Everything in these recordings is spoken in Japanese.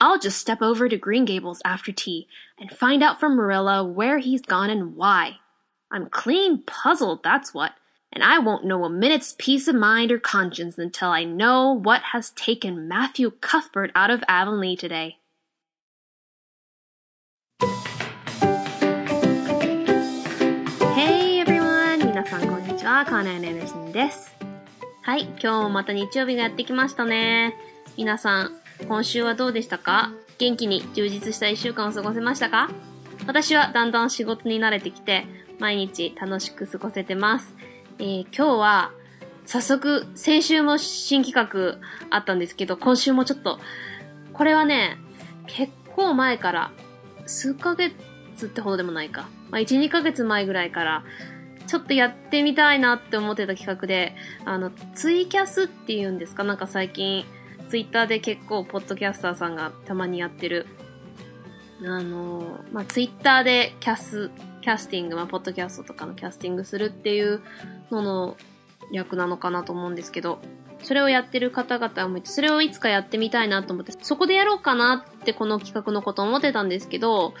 I'll just step over to Green Gables after tea and find out from Marilla where he's gone and why. I'm clean puzzled, that's what, and I won't know a minute's peace of mind or conscience until I know what has taken Matthew Cuthbert out of Avonlea today. Hey everyone! 皆さんこんにちは。カーネル・エルシンです。はい、今日もまた日曜日がやってきましたね。皆さん、 今週はどうでしたか？元気に充実した一週間を過ごせましたか？私はだんだん仕事に慣れてきて、毎日楽しく過ごせてます。えー今日は、早速、先週も新企画あったんですけど、今週もちょっと、これはね、結構前から、数ヶ月ってほどでもないか。まあ、1、2ヶ月前ぐらいから、ちょっとやってみたいなって思ってた企画で、あの、ツイキャスっていうんですか？なんか最近、ツイッターで結構、ポッドキャスターさんがたまにやってる、あの、まあ、ツイッターでキャス、キャスティング、まあ、ポッドキャストとかのキャスティングするっていうのの略なのかなと思うんですけど、それをやってる方々もいて、それをいつかやってみたいなと思って、そこでやろうかなってこの企画のこと思ってたんですけど、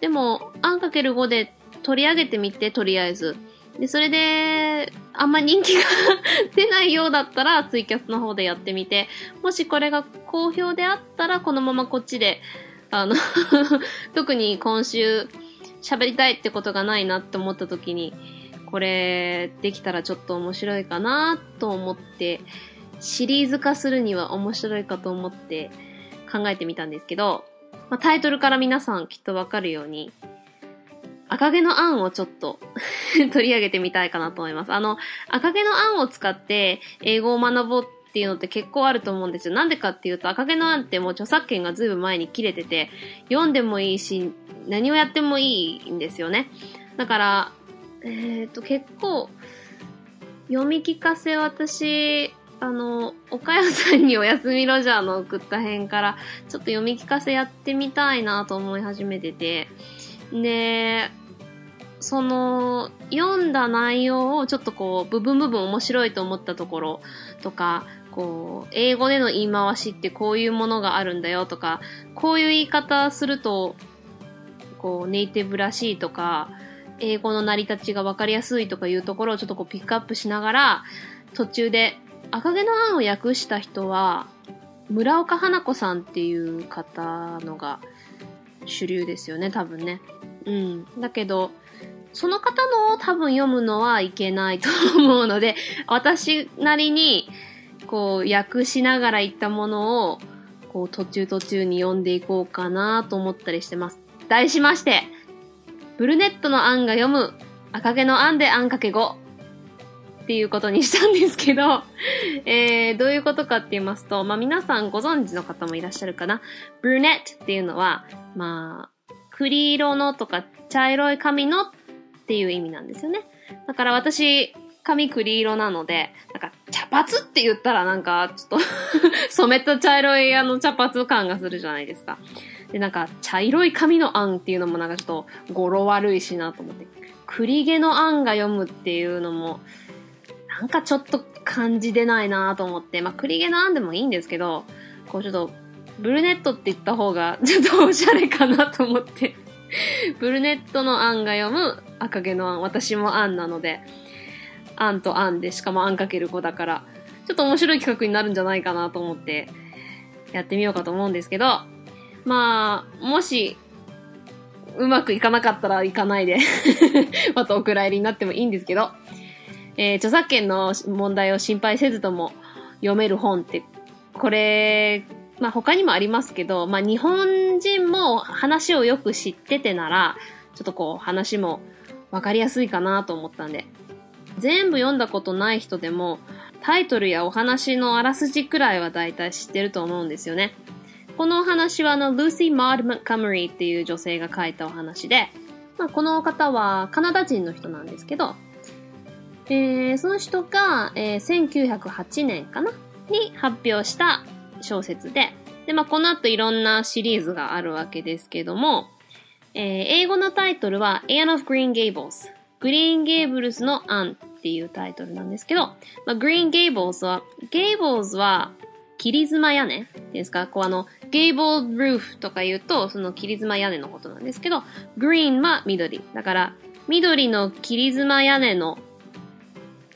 でも、あんかける5で取り上げてみて、とりあえず。で、それで、あんま人気が 出ないようだったら、ツイキャスの方でやってみて、もしこれが好評であったら、このままこっちで、あの、特に今週、喋りたいってことがないなって思った時に、これ、できたらちょっと面白いかなと思って、シリーズ化するには面白いかと思って考えてみたんですけど、まあ、タイトルから皆さんきっとわかるように、赤毛のアンをちょっと 取り上げてみたいかなと思います。あの、赤毛のアンを使って英語を学ぼうっていうのって結構あると思うんですよ。なんでかっていうと、赤毛のアンってもう著作権がずいぶん前に切れてて、読んでもいいし、何をやってもいいんですよね。だから、えっ、と、結構、読み聞かせ私、あの、岡谷さんにおやすみロジャーの送った編から、ちょっと読み聞かせやってみたいなと思い始めてて、で、その、読んだ内容をちょっとこう、部分部分面白いと思ったところとか、こう、英語での言い回しってこういうものがあるんだよとか、こういう言い方すると、こう、ネイティブらしいとか、英語の成り立ちが分かりやすいとかいうところをちょっとこうピックアップしながら、途中で、赤毛のアンを訳した人は、村岡花子さんっていう方のが主流ですよね、多分ね。うん。だけど、その方のを多分読むのはいけないと思うので、私なりに、こう、訳しながら言ったものを、こう、途中途中に読んでいこうかなと思ったりしてます。題しまして、ブルネットの案が読む、赤毛の案で案かけ5っていうことにしたんですけど、えー、どういうことかって言いますと、まあ、皆さんご存知の方もいらっしゃるかな。ブルネットっていうのは、まあ、栗色のとか茶色い髪のっていう意味なんですよね。だから私、髪栗色なので、なんか茶髪って言ったらなんかちょっと 染めた茶色いあの茶髪感がするじゃないですか。で、なんか茶色い髪の案っていうのもなんかちょっと語呂悪いしなと思って。栗毛の案が読むっていうのも、なんかちょっと感じ出ないなと思って、まあ栗毛の案でもいいんですけど、こうちょっとブルネットって言った方が ちょっとおしゃれかなと思って。ブルネットの案が読む赤毛の案。私も案なので、案と案で、しかも案かける5だから、ちょっと面白い企画になるんじゃないかなと思って、やってみようかと思うんですけど、まあ、もし、うまくいかなかったらいかないで、またお蔵入りになってもいいんですけど、えー著作権の問題を心配せずとも読める本って、これ、まあ他にもありますけど、まあ日本人も話をよく知っててなら、ちょっとこう話もわかりやすいかなと思ったんで、全部読んだことない人でも、タイトルやお話のあらすじくらいは大体知ってると思うんですよね。このお話はあの、ルーシー・マード・マカムリーっていう女性が書いたお話で、まあ、この方はカナダ人の人なんですけど、えー、その人が、えー1908年かな？に発表した小説で、で、まあ、この後いろんなシリーズがあるわけですけども、えー英語のタイトルは Anne of Green Gables。Green Gables のアンっていうタイトルなんですけど、まあ、 Green Gables は、 gables は切り妻屋根ですか、こうあの、 gable roof とか言うと、その切り妻屋根のことなんですけど、 green は緑。だから、緑の切り妻屋根の、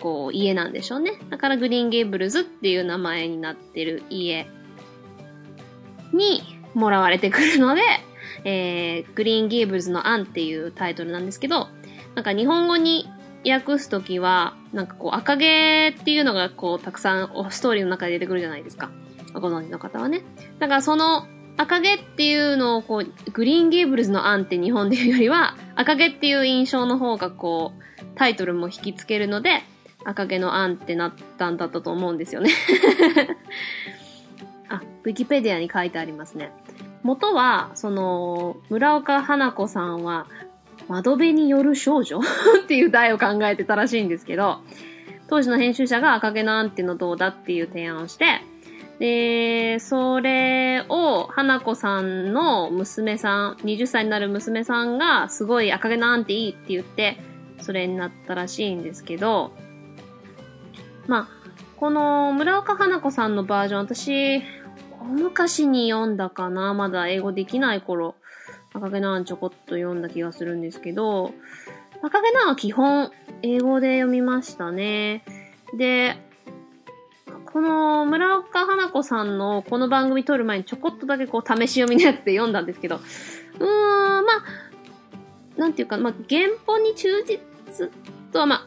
こう、家なんでしょうね。だから Green Gables っていう名前になってる家にもらわれてくるので、えー、グリーンゲーブルズのアンっていうタイトルなんですけど、なんか日本語に訳すときは、なんかこう赤毛っていうのがこうたくさんストーリーの中で出てくるじゃないですか。ご存知の方はね。だからその赤毛っていうのをこう、グリーンゲーブルズの案って日本で言うよりは、赤毛っていう印象の方がこう、タイトルも引きつけるので、赤毛の案ってなったんだったと思うんですよね あ、ウィキペディアに書いてありますね。元は、その、村岡花子さんは、窓辺による少女 っていう題を考えてたらしいんですけど、当時の編集者が赤毛のアンっていうのどうだっていう提案をして、で、それを、花子さんの娘さん、20歳になる娘さんが、すごい赤毛のアンっていいって言って、それになったらしいんですけど、まあ、この村岡花子さんのバージョン、私、昔に読んだかなまだ英語できない頃。赤毛のアンちょこっと読んだ気がするんですけど、赤毛のアンは基本英語で読みましたね。で、この村岡花子さんのこの番組撮る前にちょこっとだけこう試し読みのやつで読んだんですけど、うーん、まあ、なんていうか、まあ、原本に忠実とはまあ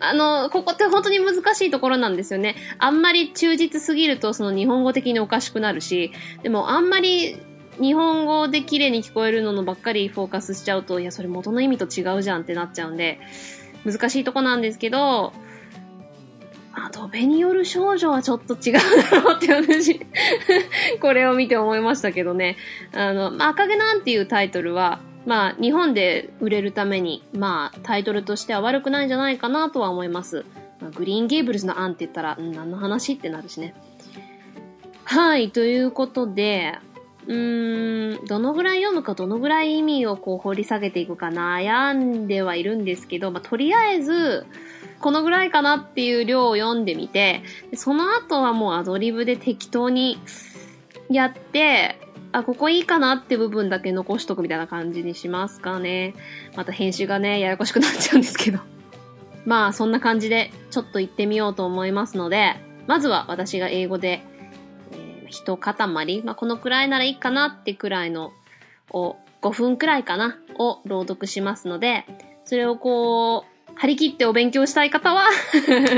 あの、ここって本当に難しいところなんですよね。あんまり忠実すぎるとその日本語的におかしくなるし、でもあんまり日本語で綺麗に聞こえるののばっかりフォーカスしちゃうと、いや、それ元の意味と違うじゃんってなっちゃうんで、難しいとこなんですけど、アドベによる少女はちょっと違うだろうって私 これを見て思いましたけどね。あの、まあ、赤毛なんていうタイトルは、まあ、日本で売れるために、まあ、タイトルとしては悪くないんじゃないかなとは思います。まあ、グリーンゲーブルズの案って言ったら、ん何の話ってなるしね。はい、ということで、うーん、どのぐらい読むか、どのぐらい意味をこう掘り下げていくか悩んではいるんですけど、まあ、とりあえず、このぐらいかなっていう量を読んでみて、その後はもうアドリブで適当にやって、あ、ここいいかなって部分だけ残しとくみたいな感じにしますかね。また編集がね、ややこしくなっちゃうんですけど。まあ、そんな感じで、ちょっと行ってみようと思いますので、まずは私が英語で一塊、まあ、このくらいならいいかなってくらいのを、5分くらいかな、を朗読しますので、それをこう、張り切ってお勉強したい方は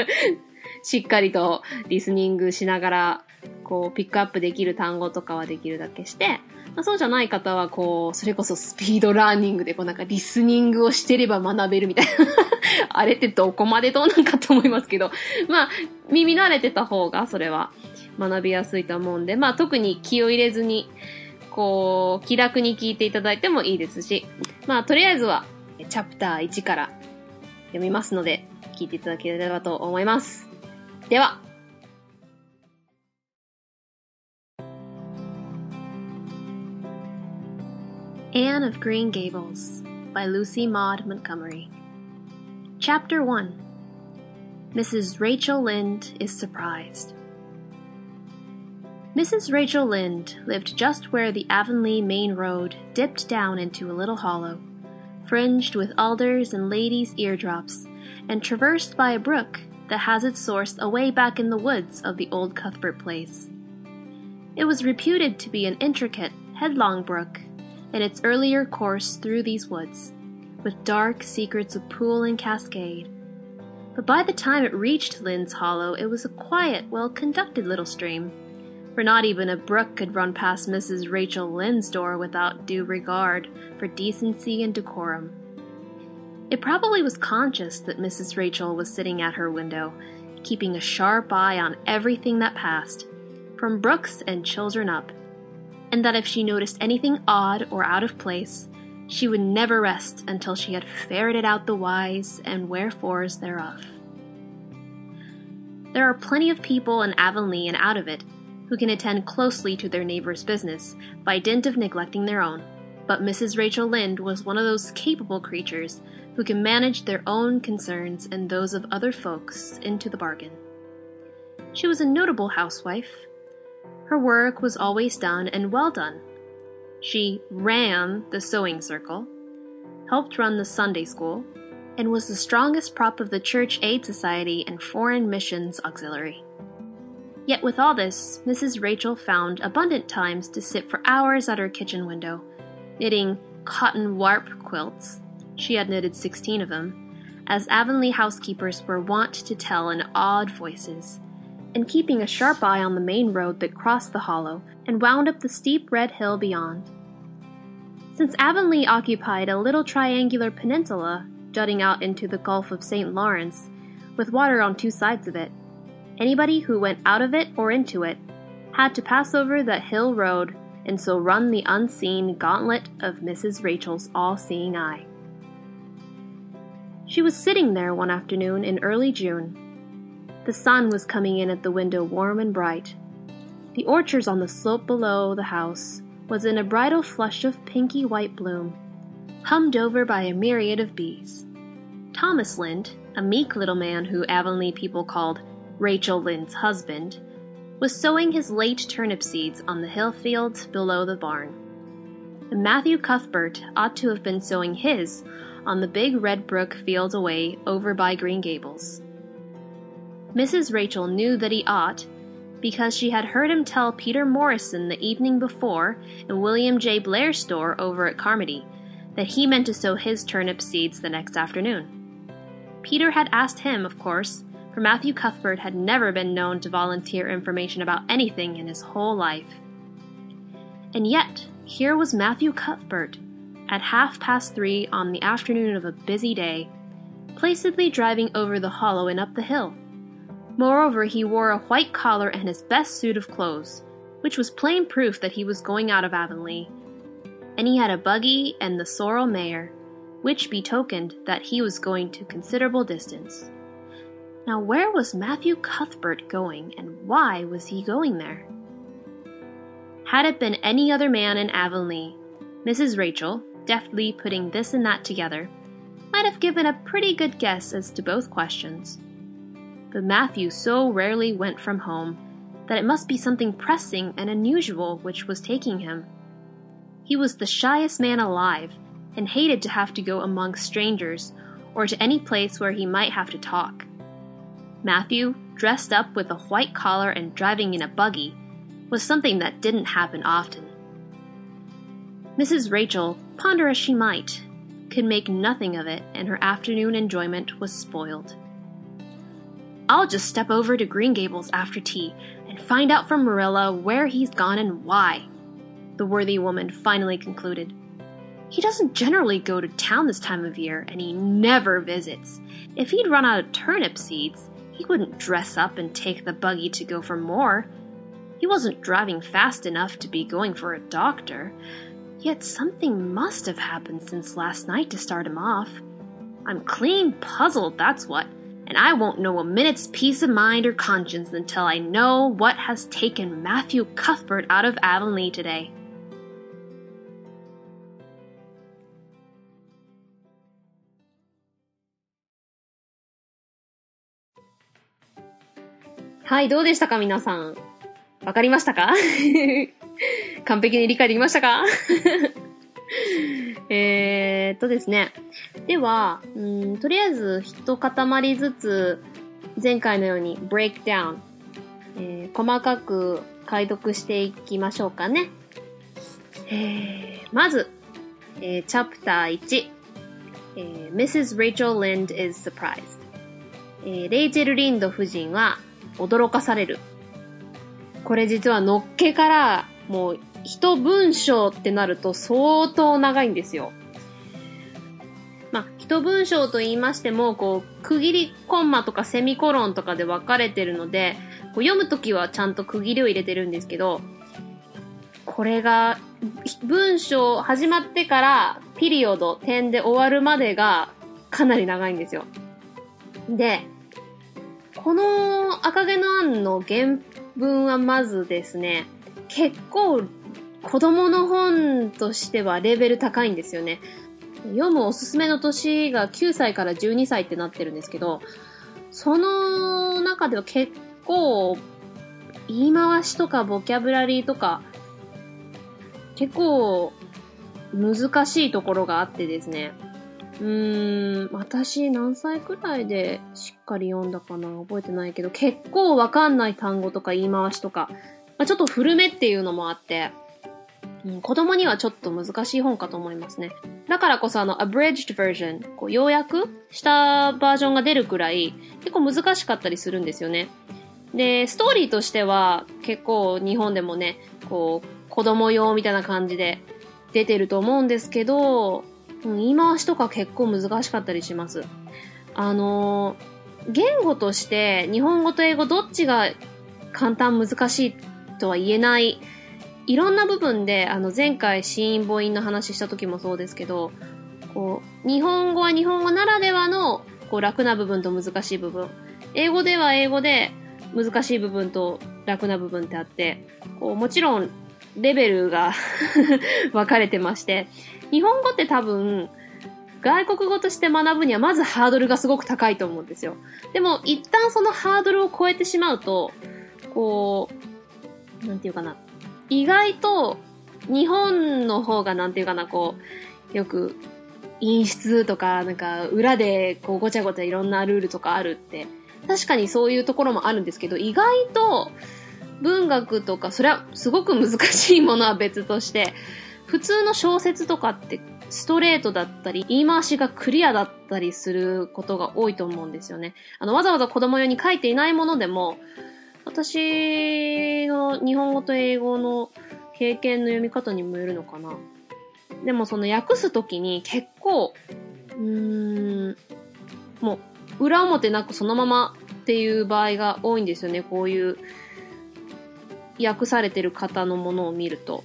しっかりとリスニングしながら、こう、ピックアップできる単語とかはできるだけして、まあ、そうじゃない方は、こう、それこそスピードラーニングで、こうなんかリスニングをしてれば学べるみたいな。あれってどこまでどうなんかと思いますけど、まあ、耳慣れてた方が、それは学びやすいと思うんで、まあ特に気を入れずに、こう、気楽に聞いていただいてもいいですし、まあとりあえずは、チャプター1から読みますので、聞いていただければと思います。では、Anne of Green Gables by Lucy Maud Montgomery. Chapter 1 Mrs. Rachel Lynde is surprised. Mrs. Rachel Lynde lived just where the Avonlea main road dipped down into a little hollow, fringed with alders and ladies' eardrops, and traversed by a brook that has its source away back in the woods of the old Cuthbert place. It was reputed to be an intricate, headlong brook in its earlier course through these woods, with dark secrets of pool and cascade. But by the time it reached Lynde's Hollow, it was a quiet, well conducted little stream for not even a brook could run past Mrs. Rachel Lynde's door without due regard for decency and decorum. It probably was conscious that Mrs. Rachel was sitting at her window, keeping a sharp eye on everything that passed, from Brooks and children up, and that if she noticed anything odd or out of place, she would never rest until she had ferreted out the whys and wherefores thereof. There are plenty of people in Avonlea and out of it who can attend closely to their neighbor's business by dint of neglecting their own. But Mrs. Rachel Lynde was one of those capable creatures who can manage their own concerns and those of other folks into the bargain. She was a notable housewife. Her work was always done and well done. She ran the sewing circle, helped run the Sunday school, and was the strongest prop of the Church Aid Society and Foreign Missions Auxiliary. Yet with all this, Mrs. Rachel found abundant times to sit for hours at her kitchen window, knitting cotton warp quilts. She had knitted 16 of them, as Avonlea housekeepers were wont to tell in awed voices, and keeping a sharp eye on the main road that crossed the hollow and wound up the steep red hill beyond. Since Avonlea occupied a little triangular peninsula jutting out into the Gulf of St. Lawrence, with water on two sides of it, anybody who went out of it or into it had to pass over that hill road and so run the unseen gauntlet of Mrs. Rachel's all seeing eye. She was sitting there one afternoon in early June. The sun was coming in at the window warm and bright. The orchards on the slope below the house was in a bridal flush of pinky white bloom, hummed over by a myriad of bees. Thomas Lynde, a meek little man who Avonlea people called Rachel Lynde's husband, was sowing his late turnip seeds on the hill fields below the barn. And Matthew Cuthbert ought to have been sowing his on the big Red Brook field away over by Green Gables. Mrs. Rachel knew that he ought because she had heard him tell Peter Morrison the evening before in William J. Blair's store over at Carmody that he meant to sow his turnip seeds the next afternoon. Peter had asked him, of course, for Matthew Cuthbert had never been known to volunteer information about anything in his whole life. And yet, here was Matthew Cuthbert at half past three on the afternoon of a busy day, placidly driving over the hollow and up the hill. Moreover, he wore a white collar and his best suit of clothes, which was plain proof that he was going out of Avonlea. And he had a buggy and the sorrel mare, which betokened that he was going to considerable distance. Now, where was Matthew Cuthbert going, and why was he going there? Had it been any other man in Avonlea, Mrs. Rachel, deftly putting this and that together, might have given a pretty good guess as to both questions. But Matthew so rarely went from home that it must be something pressing and unusual which was taking him. He was the shyest man alive, and hated to have to go among strangers or to any place where he might have to talk. Matthew, dressed up with a white collar and driving in a buggy, was something that didn't happen often. Mrs. Rachel, ponder as she might, could make nothing of it, and her afternoon enjoyment was spoiled. I'll just step over to Green Gables after tea and find out from Marilla where he's gone and why, the worthy woman finally concluded. He doesn't generally go to town this time of year, and he never visits. If he'd run out of turnip seeds, he wouldn't dress up and take the buggy to go for more. He wasn't driving fast enough to be going for a doctor. Yet something must have happened since last night to start him off. I'm clean puzzled, that's what, and I won't know a minute's peace of mind or conscience until I know what has taken Matthew Cuthbert out of Avonlea today. Hi, どうでしたか皆さん。わかりましたか完璧に理解できましたか えっとですね。では、うん、とりあえず一塊ずつ前回のように break down、えー、細かく解読していきましょうかね。えー、まず、えー、チャプター1、えー、Mrs. Rachel Lind is surprised、えー、レイチェル・リンド夫人は驚かされる。これ実はのっけからもう一文章ってなると相当長いんですよ。まあ、一文章と言いましても、こう、区切りコンマとかセミコロンとかで分かれてるので、こう読むときはちゃんと区切りを入れてるんですけど、これが、文章始まってからピリオド、点で終わるまでがかなり長いんですよ。で、この赤毛のアンの原文はまずですね、結構子供の本としてはレベル高いんですよね。読むおすすめの年が9歳から12歳ってなってるんですけど、その中では結構、言い回しとかボキャブラリーとか、結構、難しいところがあってですね。うーん、私何歳くらいでしっかり読んだかな覚えてないけど、結構わかんない単語とか言い回しとか、まあ、ちょっと古めっていうのもあって、うん、子供にはちょっと難しい本かと思いますね。だからこそあの、abridged version、こう、要約したバージョンが出るくらい、結構難しかったりするんですよね。で、ストーリーとしては、結構日本でもね、こう、子供用みたいな感じで出てると思うんですけど、うん言い回しとか結構難しかったりします。あの言語として日本語と英語どっちが簡単難しいとは言えない、いろんな部分で、あの前回子音母音の話した時もそうですけど、こう、日本語は日本語ならではの、こう楽な部分と難しい部分。英語では英語で難しい部分と楽な部分ってあって、こうもちろんレベルが 分かれてまして、日本語って多分、外国語として学ぶにはまずハードルがすごく高いと思うんですよ。でも、一旦そのハードルを超えてしまうと、こう、なんていうかな。意外と、日本の方がなんていうかな、こう、よく、陰湿とか、なんか、裏で、こう、ごちゃごちゃいろんなルールとかあるって、確かにそういうところもあるんですけど、意外と、文学とか、それはすごく難しいものは別として、普通の小説とかってストレートだったり、言い回しがクリアだったりすることが多いと思うんですよね。あの、わざわざ子供用に書いていないものでも、私の日本語と英語の経験の読み方にもよるのかな。でもその訳すときに結構、うーん、もう裏表なくそのままっていう場合が多いんですよね。こういう訳されてる方のものを見ると。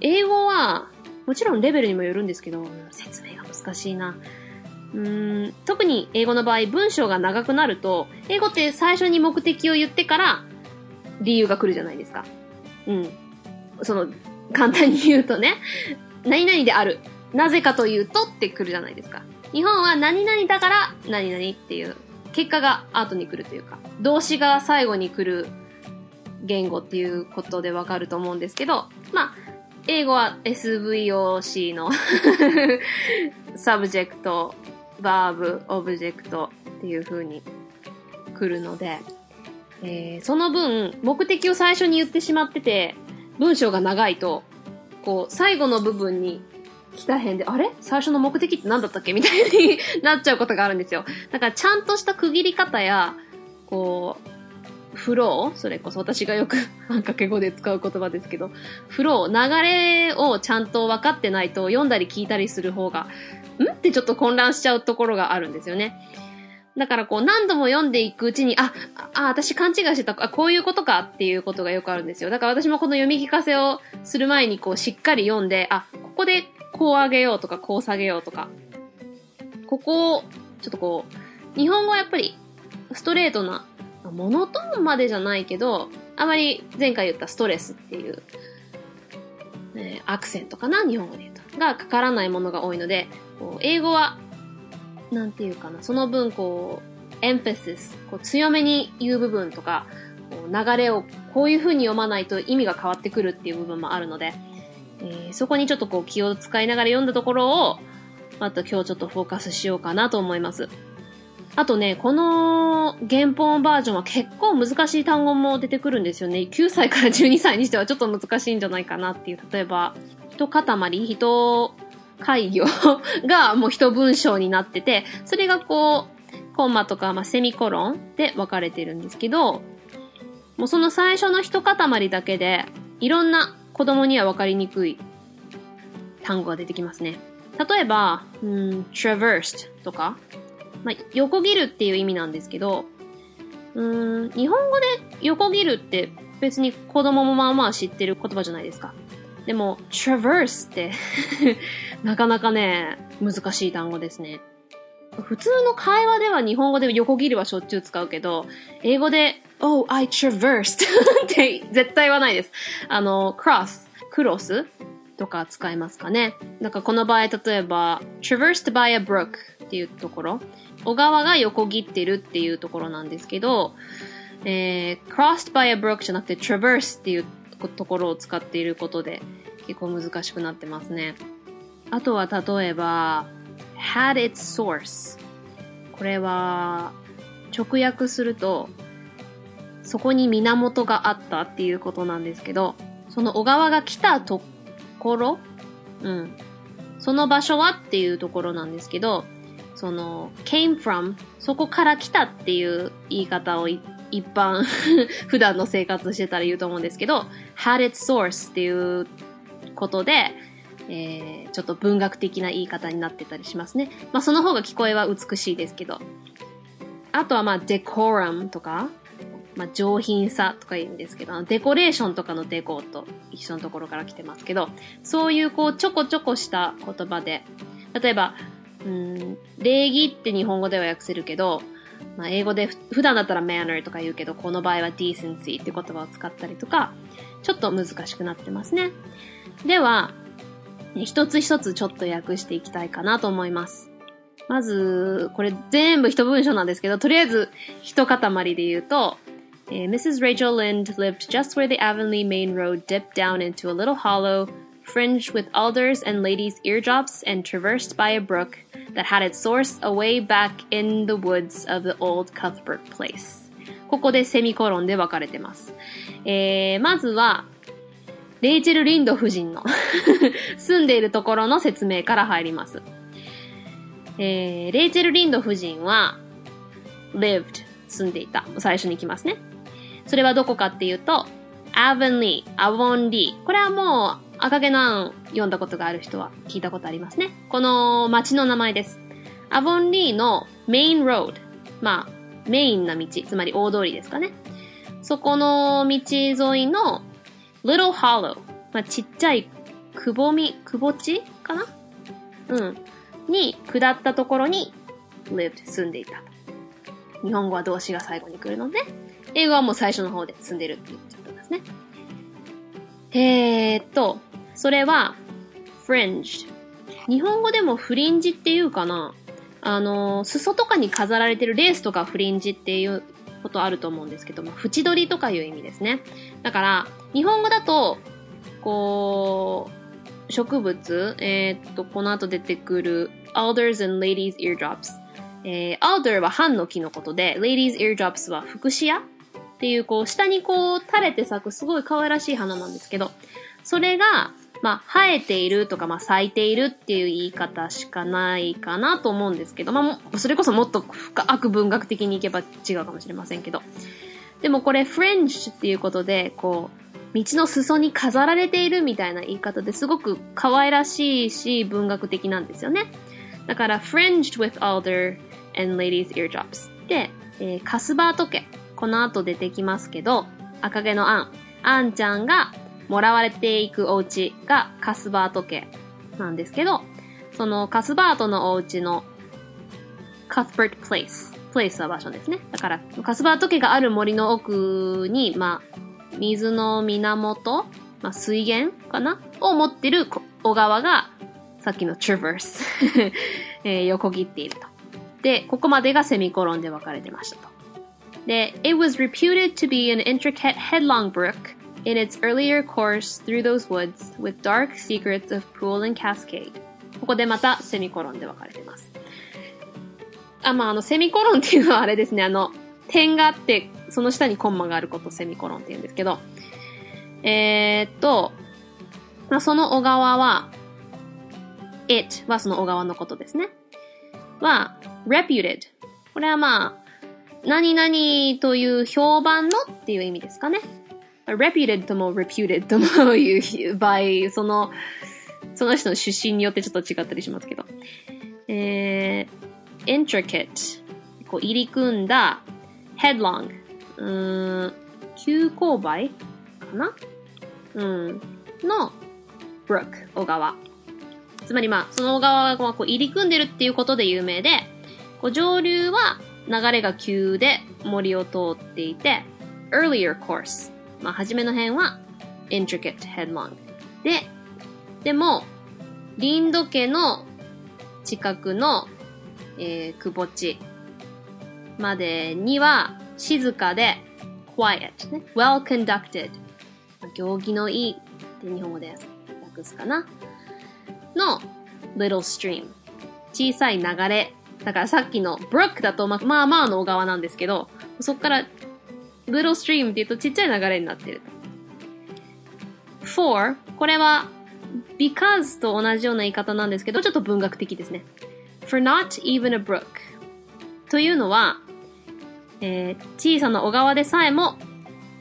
英語は、もちろんレベルにもよるんですけど、説明が難しいな。うん特に英語の場合、文章が長くなると、英語って最初に目的を言ってから理由が来るじゃないですか。うん。その、簡単に言うとね、何々である。なぜかというとって来るじゃないですか。日本は何々だから何々っていう結果が後に来るというか、動詞が最後に来る言語っていうことでわかると思うんですけど、まあ、英語は SVOC の subject、verb、object っていう風に来るので、えー、その分、目的を最初に言ってしまってて、文章が長いと、こう、最後の部分に来た辺で、あれ？最初の目的って何だったっけ？みたいになっちゃうことがあるんですよ。だからちゃんとした区切り方や、こう、フローそれこそ私がよく かけ語で使う言葉ですけど、フロー、流れをちゃんと分かってないと読んだり聞いたりする方が、ん？ってちょっと混乱しちゃうところがあるんですよね。だからこう何度も読んでいくうちに、あ、あ、私勘違いしてた、あ、こういうことかっていうことがよくあるんですよ。だから私もこの読み聞かせをする前にこうしっかり読んで、あ、ここでこう上げようとかこう下げようとか、ここを、ちょっとこう、日本語はやっぱりストレートなモノトーンまでじゃないけど、あまり前回言ったストレスっていう、えアクセントかな日本語で言うと。がかからないものが多いので、こう英語は、なんていうかな、その分こう、エンフェシス、こう強めに言う部分とか、こう流れをこういう風に読まないと意味が変わってくるっていう部分もあるので、えー、そこにちょっとこう気を使いながら読んだところを、また今日ちょっとフォーカスしようかなと思います。あとね、この原本バージョンは結構難しい単語も出てくるんですよね。9歳から12歳にしてはちょっと難しいんじゃないかなっていう。例えば、一塊、一会業がもう一文章になってて、それがこう、コンマとか、まあ、セミコロンで分かれてるんですけど、もうその最初の一塊だけで、いろんな子供には分かりにくい単語が出てきますね。例えば、うん、traversed とか、まあ、横切るっていう意味なんですけど、うん、日本語で横切るって別に子供もまあまあ知ってる言葉じゃないですか。でも、traverse って なかなかね、難しい単語ですね。普通の会話では日本語で横切るはしょっちゅう使うけど、英語で、oh, I traversed って絶対言わないです。あの、cross、クロスとか使いますかね。だかこの場合、例えば、traversed by a brook っていうところ。小川が横切ってるっていうところなんですけど、えー、crossed by a brook じゃなくて traverse っていうところを使っていることで結構難しくなってますね。あとは例えば had its source これは直訳するとそこに源があったっていうことなんですけどその小川が来たところうん。その場所はっていうところなんですけど、その、came from そこから来たっていう言い方を一般 普段の生活してたら言うと思うんですけど、had its source っていうことで、えー、ちょっと文学的な言い方になってたりしますね。まあその方が聞こえは美しいですけど。あとはまあ decorum とか、まあ、上品さとか言うんですけど、デコレーションとかのデコと一緒のところから来てますけど、そういうこうちょこちょこした言葉で、例えば、うん、礼儀って日本語では訳せるけど、まあ、英語で普段だったら manner とか言うけど、この場合は decency って言葉を使ったりとか、ちょっと難しくなってますね。では、一つ一つちょっと訳していきたいかなと思います。まず、これ全部一文章なんですけど、とりあえず一塊で言うと、Mrs. Rachel Lynde lived just where the Avonlea main road dipped down into a little hollow, fringed with alders and ladies' eardrops and traversed by a brook that had its source away back in the woods of the old Cuthbert Place. ここでセミコロンで分かれてます。えー、まずは、レイチェル・リンド夫人の住んでいるところの説明から入ります。えー、レイチェル・リンド夫人は、lived 住んでいた。最初に来ますね。それはどこかっていうと、アヴンリー、アヴォンリー。これはもう、赤毛のアン読んだことがある人は聞いたことありますね。この街の名前です。アヴォンリーのメインロード。まあ、メインな道、つまり大通りですかね。そこの道沿いの Little Hollow。まあ、ちっちゃいくぼみ、くぼ地かな？うん。に下ったところに lived 住んでいた。日本語は動詞が最後に来るので、英語はもう最初の方で積んでるって言っちゃってますね。えーっと、それは、fringed。日本語でもフリンジっていうかなあの、裾とかに飾られてるレースとかフリンジっていうことあると思うんですけども、縁取りとかいう意味ですね。だから、日本語だと、こう、植物、えー、っと、この後出てくる alders and ladies eardrops。えー、alder は葉の木のことで、ladies eardrops は福祉屋っていう、こう、下にこう、垂れて咲くすごい可愛らしい花なんですけど、それが、まあ、生えているとか、まあ、咲いているっていう言い方しかないかなと思うんですけど、まあ、それこそもっと深く文学的にいけば違うかもしれませんけど。でもこれ、フレンチっていうことで、こう、道の裾に飾られているみたいな言い方ですごく可愛らしいし、文学的なんですよね。だから、fringed with alder and ladies eardrops で、えー、カスバート家。この後出てきますけど、赤毛のアン。アンちゃんがもらわれていくお家がカスバート家なんですけど、そのカスバートのお家のカスバートプレイス。プレイスは場所ですね。だから、カスバート家がある森の奥に、まあ、水の源、まあ、水源かな？を持ってる小川が、さっきの traverse えー、横切っていると。で、ここまでがセミコロンで分かれてましたと。で、It was reputed to be an intricate headlong brook in its earlier course through those woods with dark secrets of pool and cascade. ここでまたセミコロンで分かれてます。あ、まあ、あの、セミコロンっていうのはあれですね、あの、点があって、その下にコンマがあることをセミコロンって言うんですけど、えー、っと、まあ、その小川は、it はその小川のことですね。は、reputed。これはまあ、何々という評判のっていう意味ですかね。Reputed とも reputed ともいう場合、その、その人の出身によってちょっと違ったりしますけど。えー、intricate こう入り組んだ headlong うん、急勾配かな？うん。の brook 小川。つまりまあ、その小川がこう入り組んでるっていうことで有名で、こう上流は流れが急で森を通っていて、earlier course。まあ、初めの辺は intricate headlong。で、でも、リンド家の近くの、えー、くぼ地までには静かで quiet ね。well conducted 行儀のいいって日本語で訳すかな。の little stream 小さい流れ。だからさっきの brook だとままあまあの小川なんですけど、そっから little stream って言うとちっちゃい流れになってる。for これは because と同じような言い方なんですけど、ちょっと文学的ですね。for not even a brook というのは、えー、小さな小川でさえも、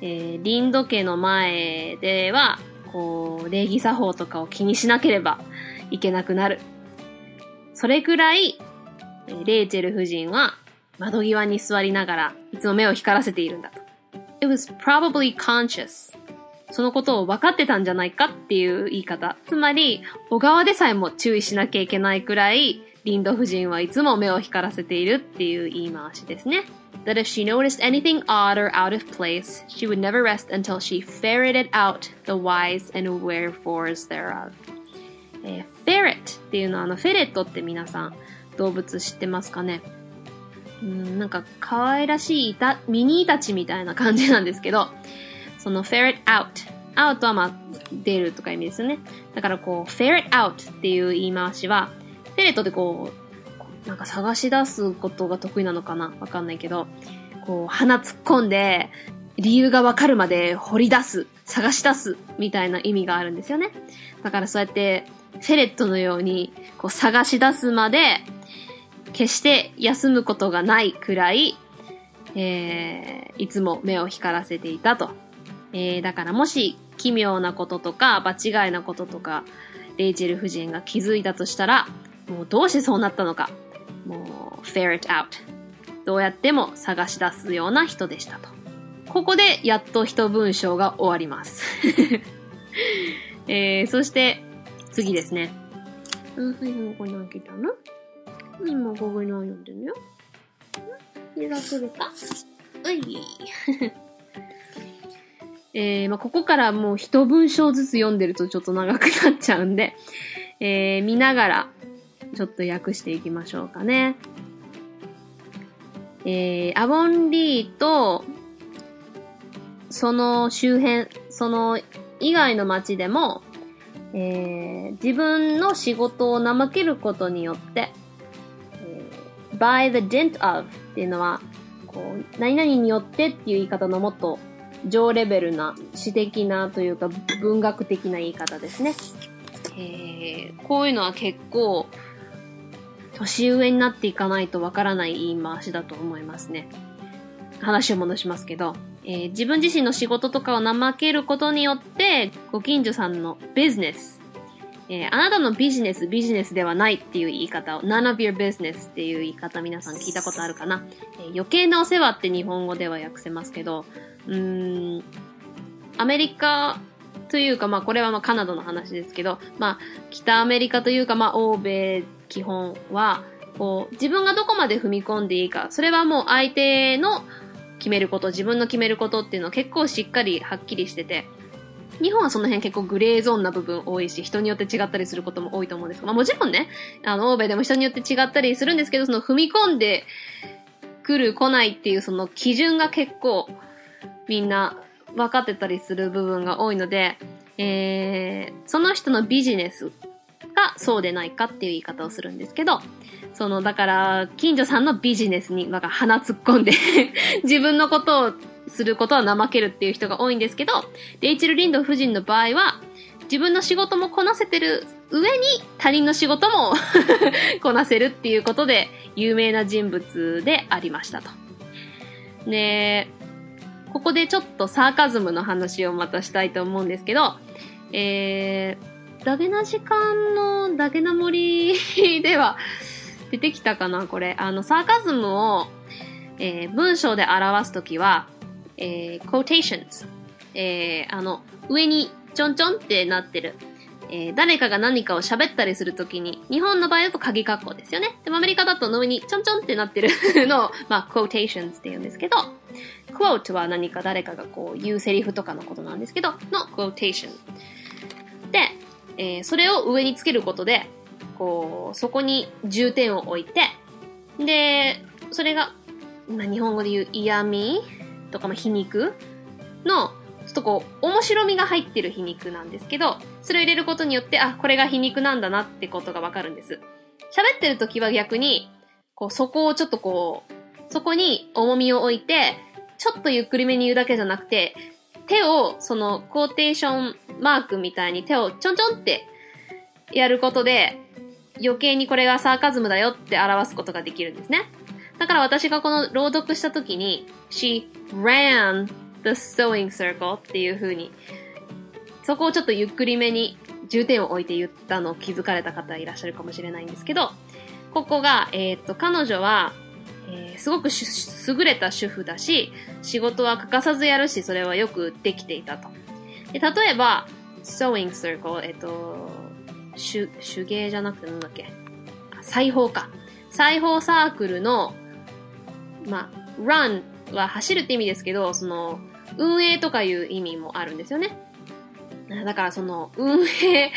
えー、リンド家の前では、こう、礼儀作法とかを気にしなければいけなくなる。それくらい、レイチェル夫人は窓際に座りながらいつも目を光らせているんだと。It was probably conscious. そのことを分かってたんじゃないかっていう言い方。つまり、小川でさえも注意しなきゃいけないくらい、リンド夫人はいつも目を光らせているっていう言い回しですね。That if she noticed anything odd or out of place, she would never rest until she ferreted out the whys and wherefores thereof. えー、フェレットっていうのはあの、フェレットって皆さん動物知ってますかねうん、なんか可愛らしいイタ、ミニイタチみたいな感じなんですけど、その ferret out。out はまあ、出るとか意味ですよね。だからこう、ferret out っていう言い回しは、フェレットでこう、なんか探し出すことが得意なのかな？わかんないけど、こう、鼻突っ込んで、理由がわかるまで掘り出す、探し出す、みたいな意味があるんですよね。だからそうやって、フェレットのように、こう、探し出すまで、決して休むことがないくらい、えー、いつも目を光らせていたとえー、だからもし奇妙なこととか場違いなこととか、レイチェル夫人が気づいたとしたら、もうどうしてそうなったのか、もう、ferret out。どうやっても探し出すような人でしたと。ここでやっと一文章が終わります。えー、そして、次ですね。今ここに読んでるよ。んが来るか？うい。えー、まあ、ここからもう一文章ずつ読んでるとちょっと長くなっちゃうんで、えー、見ながら、ちょっと訳していきましょうかね。えー、アボンリーと、その周辺、その以外の街でも、えー、自分の仕事を怠けることによって、えー、by the dint of っていうのは、こう、何々によってっていう言い方のもっと上レベルな詩的なというか文学的な言い方ですね。えー、こういうのは結構年上になっていかないとわからない言い回しだと思いますね。話を戻しますけど、えー、自分自身の仕事とかを怠けることによって、ご近所さんのビジネス、えー、あなたのビジネス、ビジネスではないっていう言い方を、none of your business っていう言い方皆さん聞いたことあるかな、えー、余計なお世話って日本語では訳せますけど、うーん、アメリカというか、まあこれはまあカナダの話ですけど、まあ北アメリカというか、まあ欧米基本は、こう、自分がどこまで踏み込んでいいか、それはもう相手の決めること、自分の決めることっていうのは結構しっかりはっきりしてて、日本はその辺結構グレーゾーンな部分多いし、人によって違ったりすることも多いと思うんですが、まあもちろんね、あの、欧米でも人によって違ったりするんですけど、その踏み込んでくる、来ないっていうその基準が結構、みんな分かってたりする部分が多いので、えー、その人のビジネスがそうでないかっていう言い方をするんですけど、その、だから、近所さんのビジネスに、なんか鼻突っ込んで 自分のことをすることは怠けるっていう人が多いんですけど、レイチェル・リンド夫人の場合は、自分の仕事もこなせてる上に他人の仕事も こなせるっていうことで有名な人物でありましたと。で、ここでちょっとサーカズムの話をまたしたいと思うんですけど、えー、ダゲな時間のダゲな森では 出てきたかなこれ。あの、サーカズムを、えー、文章で表すときは、えー、quotations。えー、あの、上にちょんちょんってなってる。えー、誰かが何かを喋ったりするときに、日本の場合だと鍵括弧ですよね。でもアメリカだとの上にちょんちょんってなってる のを、まあ、quotations って言うんですけど、quote は何か誰かがこう言うセリフとかのことなんですけど、の quotation。で、えー、それを上につけることで、こう、そこに重点を置いて、で、それが、まあ、日本語で言う嫌味とか、まあ、皮肉の、ちょっとこう、面白みが入ってる皮肉なんですけど、それを入れることによって、あ、これが皮肉なんだなってことがわかるんです。喋ってる時は逆に、こう、そこをちょっとこう、そこに重みを置いて、ちょっとゆっくりめに言うだけじゃなくて、手を、その、コーテーションマークみたいに手をちょんちょんってやることで、余計にこれがサーカズムだよって表すことができるんですね。だから私がこの朗読した時に、she ran the sewing circle っていう風に、そこをちょっとゆっくりめに重点を置いて言ったのを気づかれた方いらっしゃるかもしれないんですけど、ここが、えっ、と、彼女は、えー、すごく優れた主婦だし、仕事は欠かさずやるし、それはよくできていたと。で例えば、sewing circle、えっ、と、手、手芸じゃなくてなんだっけ？裁縫か。裁縫サークルの、まあ、run は走るって意味ですけど、その、運営とかいう意味もあるんですよね。だからその、運営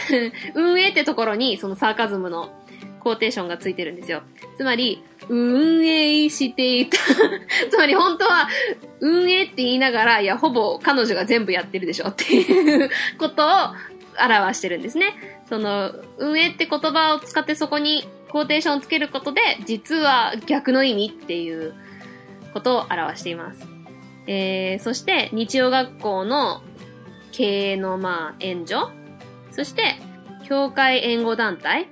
運営ってところに、そのサーカズムのコーテーションがついてるんですよ。つまり、運営していた つまり本当は、運営って言いながら、いや、ほぼ彼女が全部やってるでしょっていうことを表してるんですね。その、運営って言葉を使ってそこにコーテーションをつけることで、実は逆の意味っていうことを表しています。えー、そして、日曜学校の経営の、まあ、援助。そして、教会援護団体、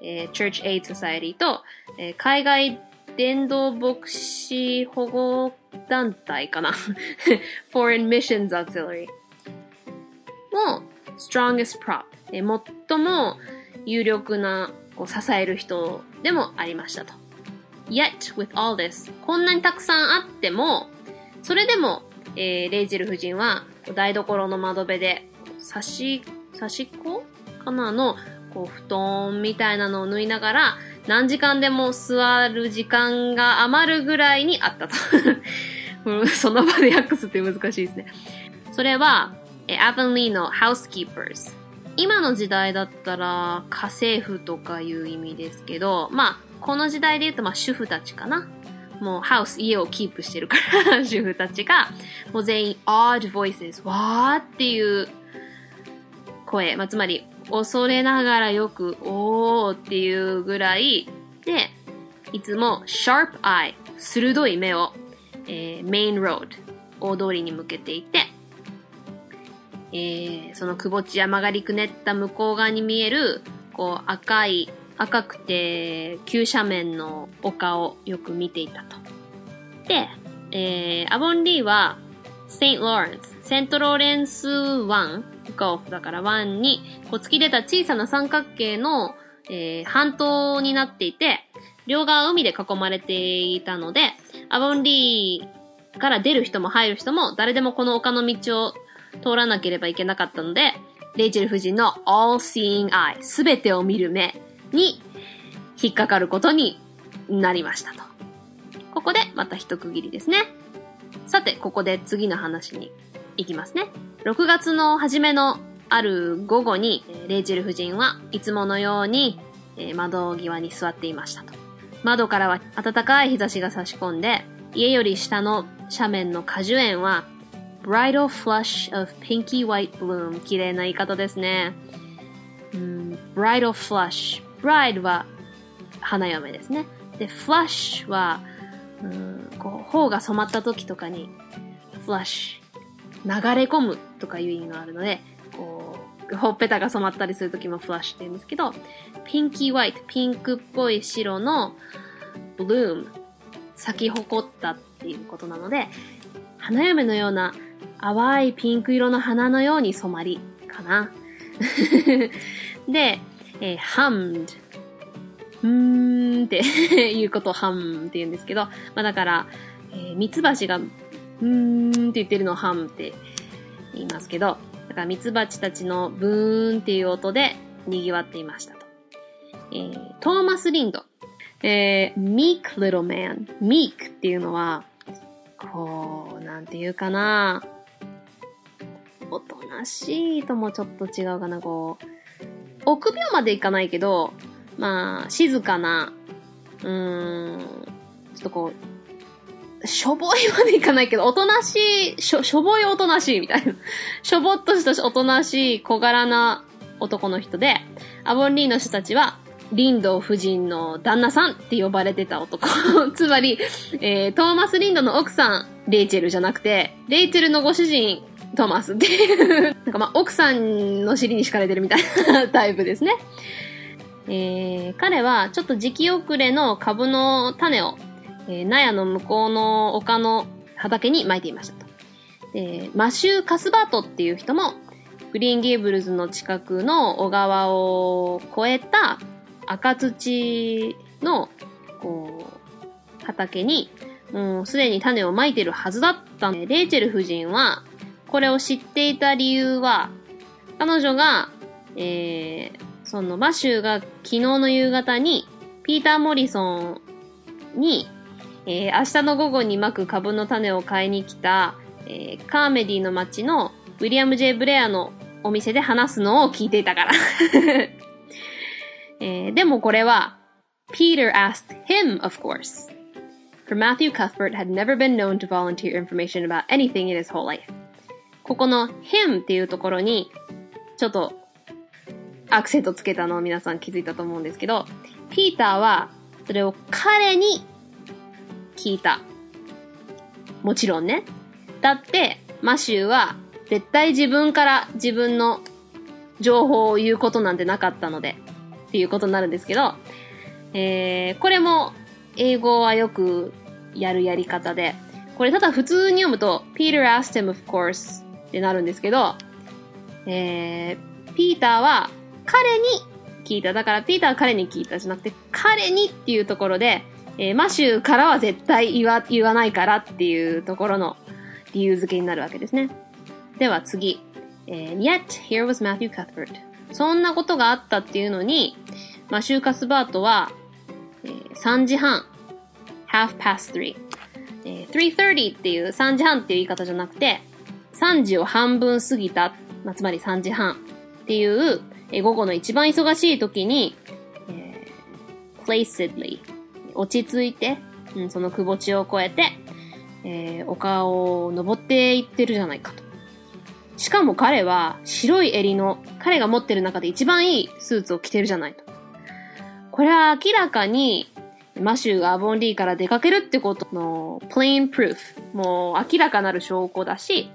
えー、Church Aid Society と、えー、海外伝道牧師保護団体かな Foreign Missions Auxiliary も strongest prop、えー、最も有力なこう支える人でもありましたと。Yet, with all this, こんなにたくさんあっても、それでも、えー、レイジル夫人は台所の窓辺で、差し、差し子かなの、こう、布団みたいなのを縫いながら、何時間でも座る時間が余るぐらいにあったと。その場で訳すって難しいですね。それは、えアヴンリーの housekeepers。今の時代だったら、家政婦とかいう意味ですけど、まあ、この時代で言うと、まあ、主婦たちかな。もう、ハウス、家をキープしてるから 主婦たちが、もう全員、odd voices、わーっていう声、まあ、つまり、恐れながらよく、おーっていうぐらい、で、いつも、sharp eye、鋭い目を、えー、メインロード、大通りに向けていて、えー、そのくぼ地山がりくねった向こう側に見える、こう赤い、赤くて急斜面の丘をよく見ていたと。で、えー、アボンリーは、セント・ローレンス、セント・ローレンス湾、ゴーフだから湾に、こう突き出た小さな三角形の、えー、半島になっていて、両側海で囲まれていたので、アボンリーから出る人も入る人も誰でもこの丘の道を通らなければいけなかったので、レイチェル夫人の all-seeing eye、すべてを見る目に引っかかることになりましたと。ここでまた一区切りですね。さて、ここで次の話に行きますね。6月の初めのある午後に、レイチェル夫人はいつものように窓際に座っていましたと。窓からは暖かい日差しが差し込んで、家より下の斜面の果樹園は bridal flush of pinky white bloom 綺麗な言い方ですね。うん、bridal flush bride は花嫁ですね。で、flush は、うん、こう、頬が染まった時とかに flush 流れ込むとかいう意味があるので、こう、ほっぺたが染まったりする時もフラッシュって言うんですけど、ピンキーホワイト、ピンクっぽい白のブルーム、咲き誇ったっていうことなので、花嫁のような淡いピンク色の花のように染まり、かな。で、えー、hummed。うーんって いうことをハムって言うんですけど、まあだから、えー、ミツバチが、うーんって言ってるのをハムって言いますけど、だからミツバチたちのブーンっていう音で賑わっていましたと。えー、トーマス・リンド。えー、meek little man。meek っていうのは、こう、なんていうかな。おとなしいともちょっと違うかな、こう。臆病までいかないけど、まあ、静かな、うーん、ちょっとこう、しょぼいまでいかないけど、おとなしい、しょ、しょぼいおとなしいみたいな。しょぼっとしたおとなしい小柄な男の人で、アボンリーの人たちは、リンド夫人の旦那さんって呼ばれてた男。つまり、えー、トーマス・リンドの奥さん、レイチェルじゃなくて、レイチェルのご主人、トーマスっていうなんかまあ、奥さんの尻に敷かれてるみたいなタイプですね。えー、彼はちょっと時期遅れの株の種を、えー、納屋の向こうの丘の畑に撒いていましたと。で、マシュー・カスバートっていう人も、グリーンゲーブルズの近くの小川を越えた赤土の、こう、畑に、もうすでに種をまいてるはずだったレイチェル夫人は、これを知っていた理由は、彼女が、えー、そのマシューが昨日の夕方に、ピーター・モリソンに、えー、明日の午後にまく株の種を買いに来た、えー、カーメディの町のウィリアム・ジェイ・ブレアのお店で話すのを聞いていたからえー、でもこれは、Peter asked him, of course. For Matthew Cuthbert had never been known to volunteer information about anything in his whole life. ここの him っていうところに、ちょっとアクセントつけたのを皆さん気づいたと思うんですけど、ピーターはそれを彼に聞いた。もちろんね。だって、マシューは絶対自分から自分の情報を言うことなんてなかったので、っていうことになるんですけど、えー、これも英語はよくやるやり方で、これただ普通に読むと、Peter asked him of course ってなるんですけど、えー、ピーターは彼に聞いた。だからピーターは彼に聞いたじゃなくて、彼にっていうところで、えー、マシューからは絶対言わ、言わないからっていうところの理由付けになるわけですね。では次。えー、yet, here was Matthew Cuthbert. そんなことがあったっていうのに、マシュー・カスバートは、えー、3時半、half past three。えー、3.30っていう3時半っていう言い方じゃなくて、3時を半分過ぎた、まあ、つまり3時半っていう、え、午後の一番忙しい時に、えー、placidly 落ち着いて、うん、そのくぼ地を越えて、えー、丘を登っていってるじゃないかと。しかも彼は白い襟の、彼が持ってる中で一番いいスーツを着てるじゃないと。これは明らかに、マシューがアボンリーから出かけるってことの plain proof。もう明らかなる証拠だし、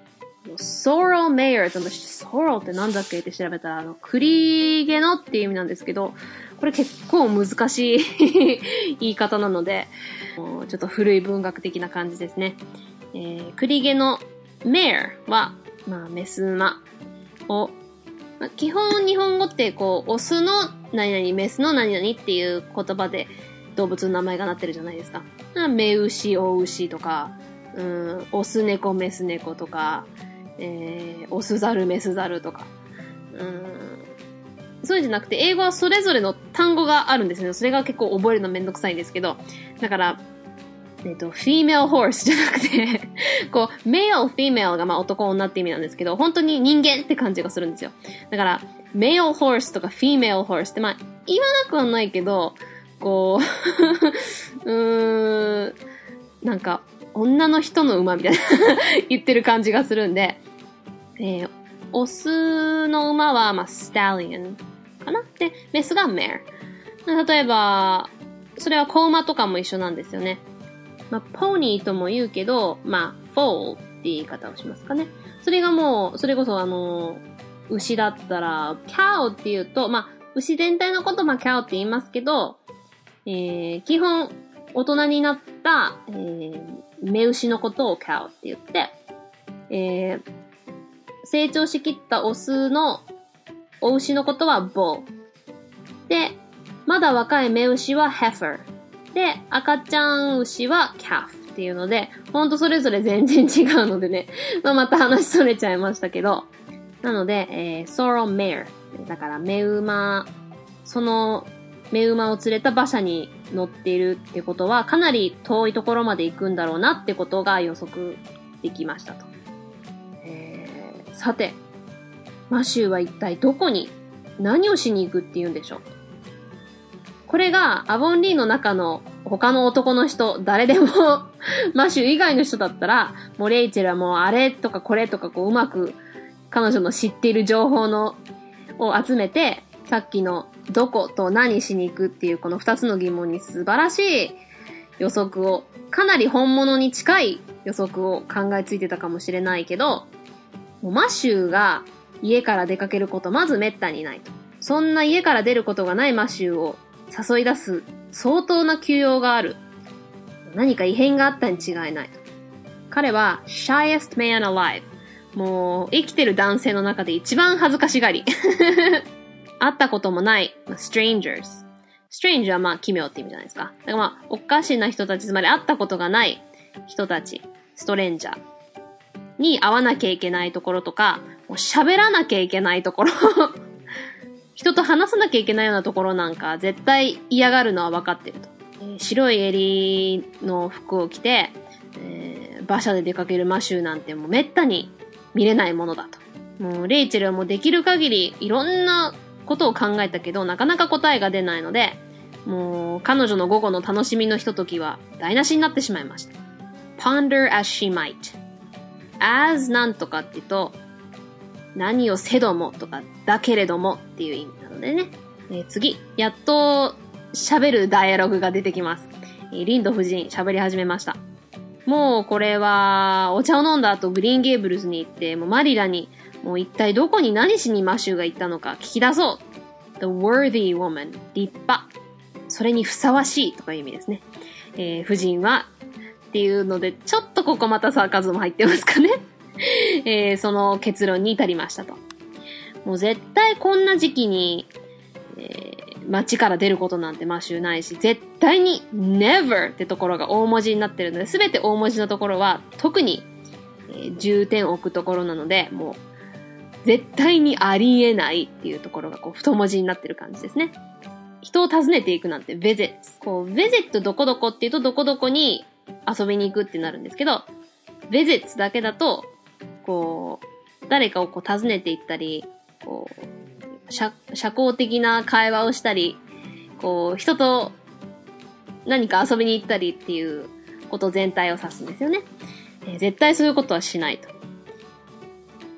ソーローメイヤーって、ソーローってなんだっけって調べたら、あの、栗毛のっていう意味なんですけど、これ結構難しい 言い方なので、ちょっと古い文学的な感じですね。えー、栗毛のメアは、まあ、メス馬を、まあ、基本日本語ってこう、オスの何々、メスの何々っていう言葉で動物の名前がなってるじゃないですか。メ牛、オ牛とか、うん、オス猫、メス猫とか、えー、オスザル、メスザルとか。うん、そうじゃなくて、英語はそれぞれの単語があるんですね。それが結構覚えるのめんどくさいんですけど。だから、えっ、と、female horse じゃなくて こう、male, female がまあ男女って意味なんですけど、本当に人間って感じがするんですよ。だから、male horse とか female horse ってまあ、言わなくはないけど、こう うーん、なんか、女の人の馬みたいな 言ってる感じがするんで、え、オスの馬は、まあ、 stallion かな？で、メスが mare。例えば、それは子馬とかも一緒なんですよね。まあ、ポニーとも言うけど、まあ、フォーって言い方をしますかね。それがもう、それこそあの、牛だったら、キャオって言うと、まあ、牛全体のことまあ、キャオって言いますけど、えー、基本、大人になった、えー、目牛のことをキャオって言って、えー、成長しきったオスのお牛のことはボー。で、まだ若い目牛はヘファー。で、赤ちゃん牛はキャフっていうので、ほんとそれぞれ全然違うのでね、まあ、また話それちゃいましたけど、なので、えー、ソロメア。だから、目馬、その、目馬を連れた馬車に乗っているってことは、かなり遠いところまで行くんだろうなってことが予測できましたと。さて、マシューは一体どこに何をしに行くって言うんでしょう？これがアボンリーの中の他の男の人、誰でも マシュー以外の人だったら、もうレイチェルはもうあれとかこれとかこううまく彼女の知っている情報の、を集めて、さっきのどこと何しに行くっていうこの二つの疑問に素晴らしい予測を、かなり本物に近い予測を考えついてたかもしれないけど、もうマシューが家から出かけることまず滅多にないと。そんな家から出ることがないマシューを誘い出す相当な休養がある。何か異変があったに違いないと。彼は shyest man alive。もう生きてる男性の中で一番恥ずかしがり。会ったこともない strangers。strange はまあ奇妙って意味じゃないですか。だからまあおかしな人たち、つまり会ったことがない人たち、ストレンジャーに会わなきゃいけないところとか、喋らなきゃいけないところ 人と話さなきゃいけないようなところなんか絶対嫌がるのは分かってると。えー、白い襟の服を着て、えー、馬車で出かけるマシューなんてもうめったに見れないものだと。もうレイチェルはもうできる限りいろんなことを考えたけど、なかなか答えが出ないので、もう彼女の午後の楽しみのひとときは台無しになってしまいました。ponder as she might. As なんとかって言うと、何をせどもとか、だけれどもっていう意味なのでね。えー、次、やっと喋るダイアログが出てきます。えー、リンド夫人喋り始めました。もうこれは、お茶を飲んだ後グリーンゲーブルズに行って、もうマリラに、もう一体どこに何しにマシューが行ったのか聞き出そう。The worthy woman. 立派。それにふさわしいとかいう意味ですね。えー、夫人は、っていうので、ちょっとここまたサーカズム入ってますかね。えー、その結論に至りましたと。もう絶対こんな時期に、えー、街から出ることなんてマシュないし、絶対に never ってところが大文字になってるので、すべて大文字のところは特に、えー、重点を置くところなので、もう絶対にありえないっていうところがこう太文字になってる感じですね。人を訪ねていくなんて visit。こう visit どこどこっていうとどこどこに遊びに行くってなるんですけど、visits だけだとこう、誰かをこう訪ねていったり、こう、社、社交的な会話をしたり、こう、人と何か遊びに行ったりっていうこと全体を指すんですよね。えー、絶対そういうことはしないと。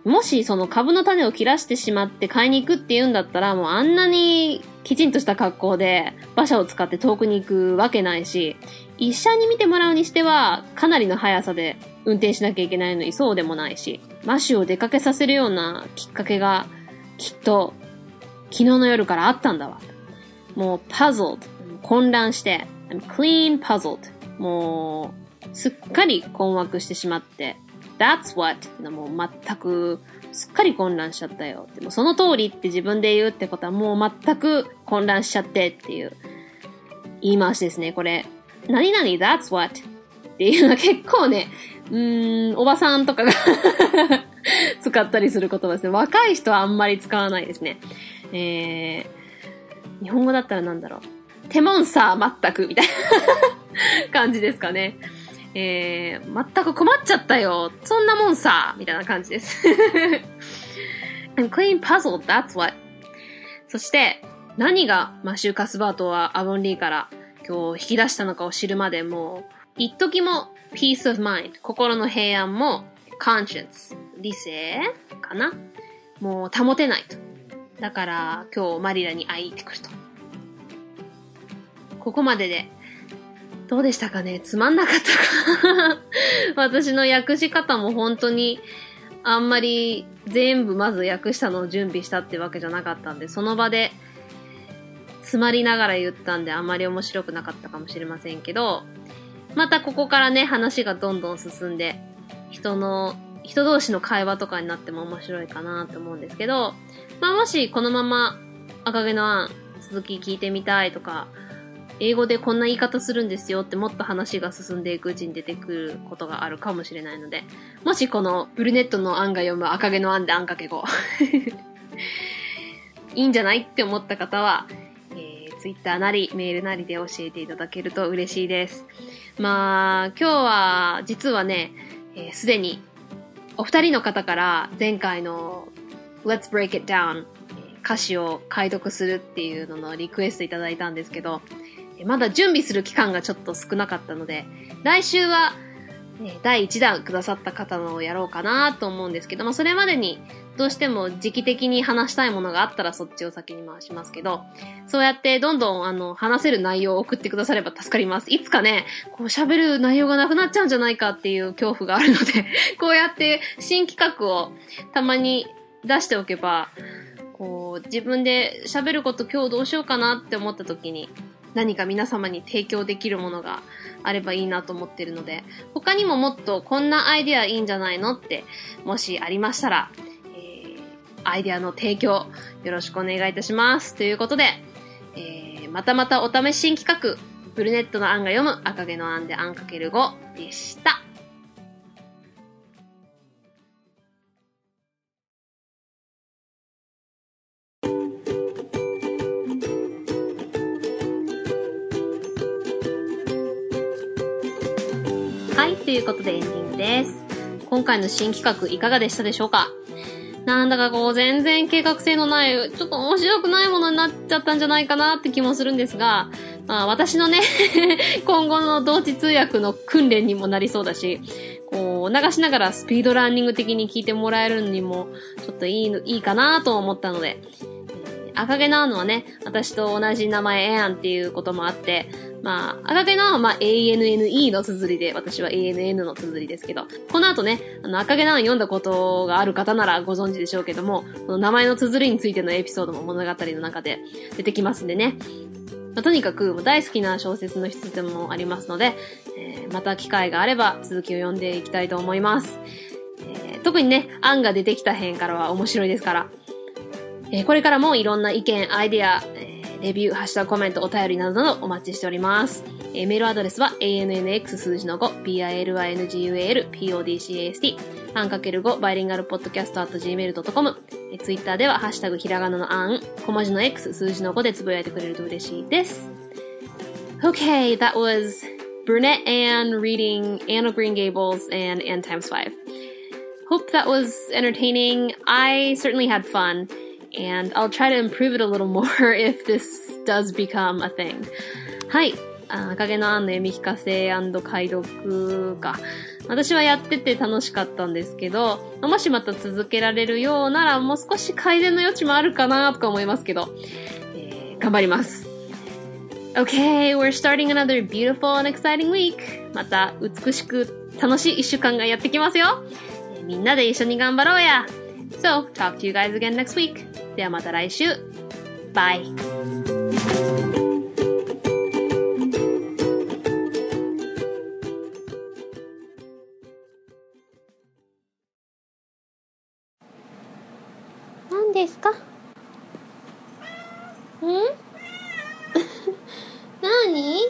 もしその株の種を切らしてしまって買いに行くって言うんだったら、もうあんなにきちんとした格好で馬車を使って遠くに行くわけないし、一緒に見てもらうにしては、かなりの速さで運転しなきゃいけないのにそうでもないし、マシュを出かけさせるようなきっかけが、きっと、昨日の夜からあったんだわ。もう、puzzled。混乱して、I'm clean puzzled。もう、すっかり困惑してしまって、that's what もう全く、すっかり混乱しちゃったよ。でもその通りって自分で言うってことはもう全く混乱しちゃってっていう言い回しですね、これ。何々 that's what? っていうのは結構ね、うーん、おばさんとかが 使ったりする言葉ですね。若い人はあんまり使わないですね。えー、日本語だったらなんだろう。テモンサー全くみたいな 感じですかね。えー、全く困っちゃったよ。そんなもんさみたいな感じです。I'm clean puzzled, that's what. そして、何がマシュー・カスバートはアボンリーから今日引き出したのかを知るまでも、一時も peace of mind 心の平安も conscience 理性かな？もう保てないと。だから今日マリラに会いに行ってくると。ここまででどうでしたかね？つまんなかったか。私の訳し方も本当にあんまり全部まず訳したのを準備したってわけじゃなかったんで、その場で詰まりながら言ったんであんまり面白くなかったかもしれませんけど、またここからね、話がどんどん進んで、人の、人同士の会話とかになっても面白いかなと思うんですけど、まあもしこのまま赤毛のアン続き聞いてみたいとか、英語でこんな言い方するんですよってもっと話が進んでいくうちに出てくることがあるかもしれないので、もしこのブルネットの案が読む赤毛の案であんかけ語 いいんじゃないって思った方は、ツイッターなり、メールなりで教えていただけると嬉しいです。まあ、今日は、実はね、す、えー、で、に、お二人の方から前回の Let's Break It Down 歌詞を解読するっていうののリクエストいただいたんですけど、まだ準備する期間がちょっと少なかったので、来週は、え第1弾くださった方のをやろうかなと思うんですけど、まあ、それまでにどうしても時期的に話したいものがあったらそっちを先に回しますけど、そうやってどんどんあの話せる内容を送ってくだされば助かります。いつかね、こう喋る内容がなくなっちゃうんじゃないかっていう恐怖があるので、こうやって新企画をたまに出しておけば、こう自分で喋ること今日どうしようかなって思った時に、何か皆様に提供できるものがあればいいなと思ってるので、他にももっとこんなアイディアいいんじゃないのって、もしありましたら、えー、アイディアの提供よろしくお願いいたします。ということで、えー、またまたお試し新企画、ブルネットの案が読む赤毛の案で案かける5でした。ということでエンディングです。今回の新企画いかがでしたでしょうか？なんだかこう全然計画性のない、ちょっと面白くないものになっちゃったんじゃないかなって気もするんですが、まあ私のね 今後の同時通訳の訓練にもなりそうだし、こう流しながらスピードランニング的に聞いてもらえるにもちょっといいの、いいかなと思ったので、赤毛なのはね、私と同じ名前エアンっていうこともあって、まあ、赤毛のはまあ ANNE の綴りで、私は ANN の綴りですけど、この後ね、あの赤毛の読んだことがある方ならご存知でしょうけども、この名前の綴りについてのエピソードも物語の中で出てきますんでね。まあ、とにかく大好きな小説の一つでもありますので、えー、また機会があれば続きを読んでいきたいと思います。えー、特にね、案が出てきた辺からは面白いですから、えー、これからもいろんな意見、アイデア、レビュー、ハッシュタグコメント、お便りなどなどお待ちしております。えー、メールアドレスは annx 数字の5、pilyngual, podcast、アンかける5、バイリンガルポッドキャスト at gmail.com、えー、ツイッターではハッシュタグひらがなのアン、小文字の x、数字の5でつぶやいてくれると嬉しいです。Okay, that was Brunette Anne reading Anne of Green Gables and Anne times 5. Hope that was entertaining. I certainly had fun. And I'll try to improve it a little more if this does become a thing. はい。赤毛のアンの読み聞かせ解読か。私はやってて楽しかったんですけど、もしまた続けられるようならもう少し改善の余地もあるかなとか思いますけど、えー、頑張ります。Okay, we're starting another beautiful and exciting week. また美しく楽しい一週間がやってきますよ。みんなで一緒に頑張ろうや。So, talk to you guys again next week. ではまた来週。バイ。何ですかん何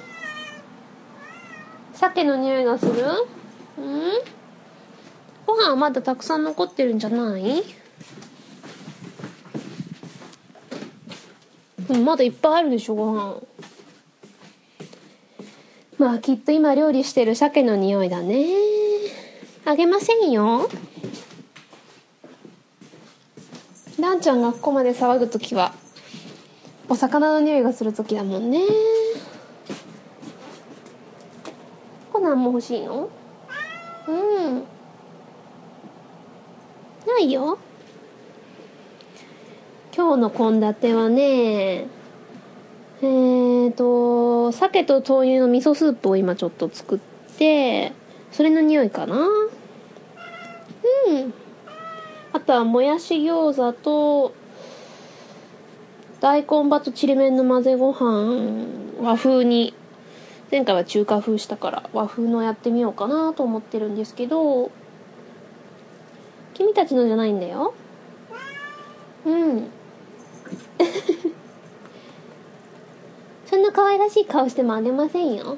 鮭の匂いがするんご飯はまだたくさん残ってるんじゃない？まだいっぱいあるでしょ、ご飯。まあ、きっと今料理してる鮭の匂いだね。あげませんよ。ランちゃんがここまで騒ぐときは、お魚の匂いがするときだもんね。コナンも欲しいの？うん。ないよ。今日の献立はね、えーと、鮭と豆乳の味噌スープを今ちょっと作って、それの匂いかなうん。あとはもやし餃子と、大根バとちりめんの混ぜご飯、和風に、前回は中華風したから和風のやってみようかなと思ってるんですけど、君たちのじゃないんだよ。うん。そんな可愛らしい顔してもあげませんよ。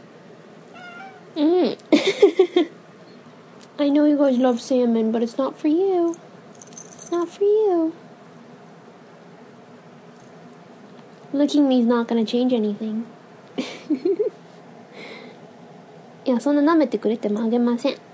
うん。I know you guys love salmon, but it's not for you. Not for you. Looking me is not gonna change anything. いや、そんな舐めてくれてもあげません。